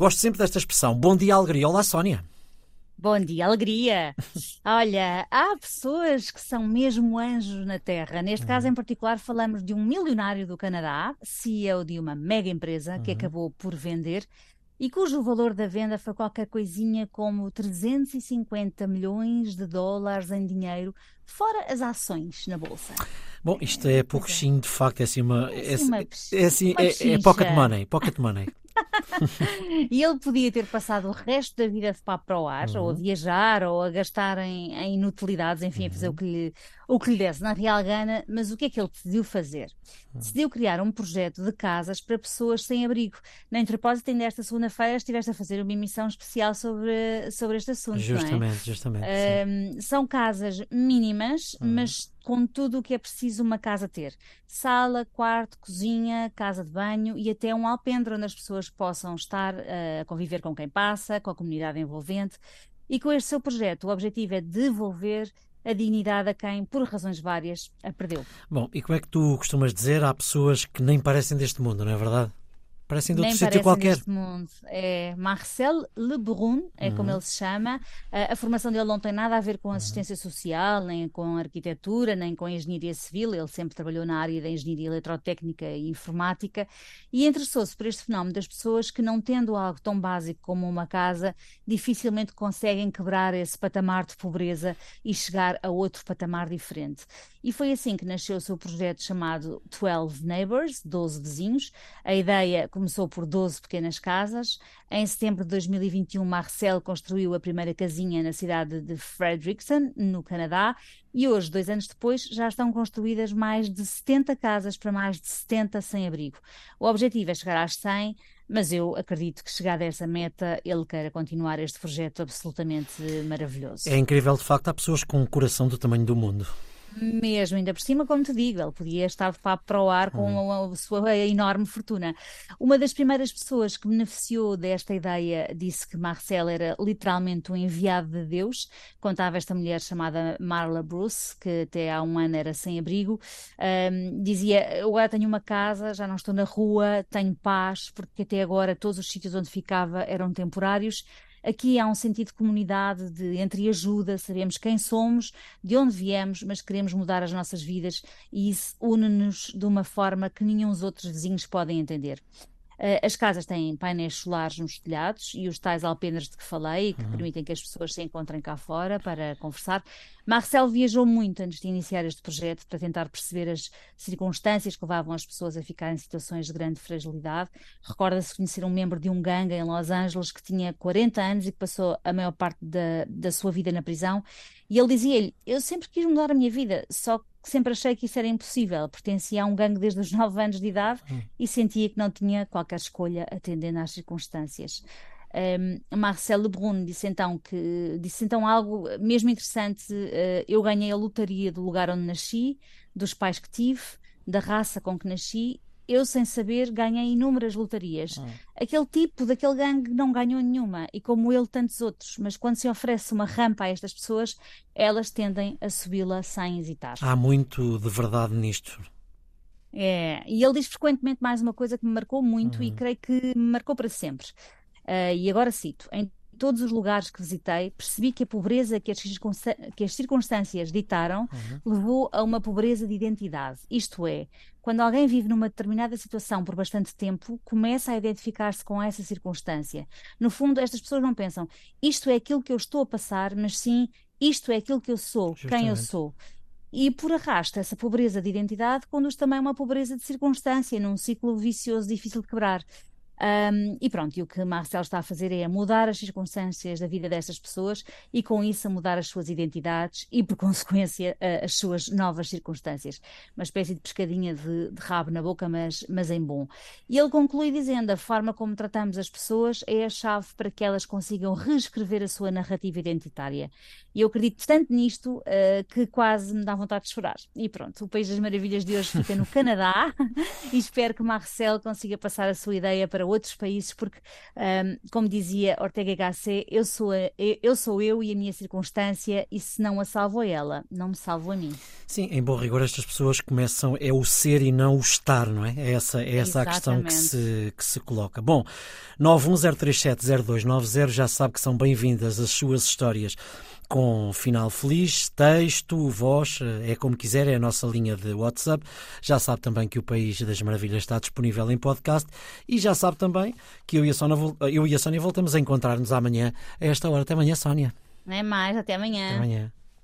Gosto sempre desta expressão. Bom dia, alegria. Olá, Sónia. Bom dia, alegria. Olha, há pessoas que são mesmo anjos na Terra. Neste caso uhum. em particular, falamos de um milionário do Canadá, CEO de uma mega empresa que Uhum. acabou por vender e cujo valor da venda foi qualquer coisinha como 350 milhões de dólares em dinheiro, fora as ações na bolsa. Bom, isto é pouco Pois é. de facto, é assim uma. É, Assim, uma é, é assim, é, é pocket money, pocket money. E ele podia ter passado o resto da vida de pá para o ar, ou a Uhum. viajar, ou a gastar em, em inutilidades, enfim, a fazer o Uhum. que lhe, o que lhe desse na real gana, mas o que é que ele decidiu fazer? Uhum. Decidiu criar um projeto de casas para pessoas sem abrigo. Na Interpósito, ainda esta segunda-feira, estiveste a fazer uma emissão especial sobre, sobre este assunto, não é? Justamente, justamente. Ahm, são casas mínimas, Uhum. mas com tudo o que é preciso uma casa ter. Sala, quarto, cozinha, casa de banho e até um alpendre onde as pessoas possam estar ah, a conviver com quem passa, com a comunidade envolvente. E com este seu projeto, o objetivo é devolver a dignidade a quem, por razões várias, a perdeu. Bom, e como é que tu costumas dizer? Há pessoas que nem parecem deste mundo, não é verdade? Parecem de outro Nem sítio qualquer. mundo. É Marcel Lebrun, é como Uhum. ele se chama. A, a formação dele não tem nada a ver com Uhum. assistência social, nem com arquitetura, nem com engenharia civil. Ele sempre trabalhou na área da engenharia eletrotécnica e informática e interessou-se por este fenómeno das pessoas que, não tendo algo tão básico como uma casa, dificilmente conseguem quebrar esse patamar de pobreza e chegar a outro patamar diferente. E foi assim que nasceu o seu projeto chamado 12 Neighbors, 12 vizinhos. A ideia começou por 12 pequenas casas. Em setembro de 2021, Marcel construiu a primeira casinha na cidade de Fredericton, no Canadá, e hoje, dois anos depois, já estão construídas mais de 70 casas para mais de 70 sem-abrigo. O objetivo é chegar às 100, mas eu acredito que chegada a essa meta, ele queira continuar este projeto absolutamente maravilhoso. É incrível, de facto, há pessoas com um coração do tamanho do mundo. Mesmo, ainda por cima, como te digo, ele podia estar de papo para o ar com a, a sua enorme fortuna. Uma das primeiras pessoas que beneficiou desta ideia disse que Marcel era literalmente um enviado de Deus. Contava esta mulher chamada Marla Bruce, que até há um ano era sem abrigo. Ahm, dizia: Eu agora tenho uma casa, já não estou na rua, tenho paz, porque até agora todos os sítios onde ficava eram temporários. Aqui há um sentido de comunidade, de entreajuda, sabemos quem somos, de onde viemos, mas queremos mudar as nossas vidas e isso une-nos de uma forma que nenhum dos outros vizinhos podem entender. Uh, As casas têm painéis solares nos telhados e os tais alpendres de que falei, que permitem que as pessoas se encontrem cá fora para conversar. Marcel viajou muito antes de iniciar este projeto para tentar perceber as circunstâncias que levavam as pessoas a ficar em situações de grande fragilidade. Recorda-se conhecer um membro de um gangue em Los Angeles que tinha 40 anos e que passou a maior parte da, da sua vida na prisão. E ele dizia-lhe: Eu sempre quis mudar a minha vida, só que sempre achei que isso era impossível. Pertencia a um gangue desde os 9 anos de idade e sentia que não tinha qualquer escolha atendendo às circunstâncias. Um, Marcel Lebrun disse então que disse então algo mesmo interessante. Uh, eu ganhei a lotaria do lugar onde nasci, dos pais que tive, da raça com que nasci. Eu, sem saber, ganhei inúmeras lotarias. Hum. Aquele tipo daquele gangue não ganhou nenhuma, e como ele, tantos outros. Mas quando se oferece uma rampa a estas pessoas, elas tendem a subi-la sem hesitar. Há muito de verdade nisto. É, e ele diz frequentemente mais uma coisa que me marcou muito e creio que me marcou para sempre. Uh, e agora cito: em todos os lugares que visitei, percebi que a pobreza que as, circunstâncias, que as circunstâncias ditaram levou a uma pobreza de identidade. Isto é, quando alguém vive numa determinada situação por bastante tempo, começa a identificar-se com essa circunstância. No fundo, estas pessoas não pensam isto é aquilo que eu estou a passar, mas sim isto é aquilo que eu sou, quem eu Justamente. sou. E por arrasto, essa pobreza de identidade conduz também a uma pobreza de circunstância, num ciclo vicioso difícil de quebrar. Um, e pronto, e o que Marcel está a fazer é mudar as circunstâncias da vida dessas pessoas e com isso a mudar as suas identidades e por consequência a- as suas novas circunstâncias. Uma espécie de pescadinha de, de rabo na boca, mas, mas em bom. E ele conclui dizendo: a forma como tratamos as pessoas é a chave para que elas consigam reescrever a sua narrativa identitária. E eu acredito tanto nisto eh, que quase me dá vontade de chorar. E pronto, o País das Maravilhas de hoje fica no Canadá e espero que Marcel consiga passar a sua ideia para outros países, porque, um, como dizia Ortega Gasset, eu sou, a, eu sou eu e a minha circunstância, e se não a salvo ela, não me salvo a mim. Sim, em bom rigor, estas pessoas começam, é o ser e não o estar, não é? É essa, é essa a questão que se, que se coloca. Bom, 910370290 já sabe que são bem-vindas as suas histórias com final feliz, texto, voz, é como quiser, é a nossa linha de WhatsApp. Já sabe também que o País das Maravilhas está disponível em podcast e já sabe também que eu e a Sónia, eu e a Sónia voltamos a encontrar-nos amanhã a esta hora. Até amanhã, Sónia. Não é mais, até amanhã. Até amanhã.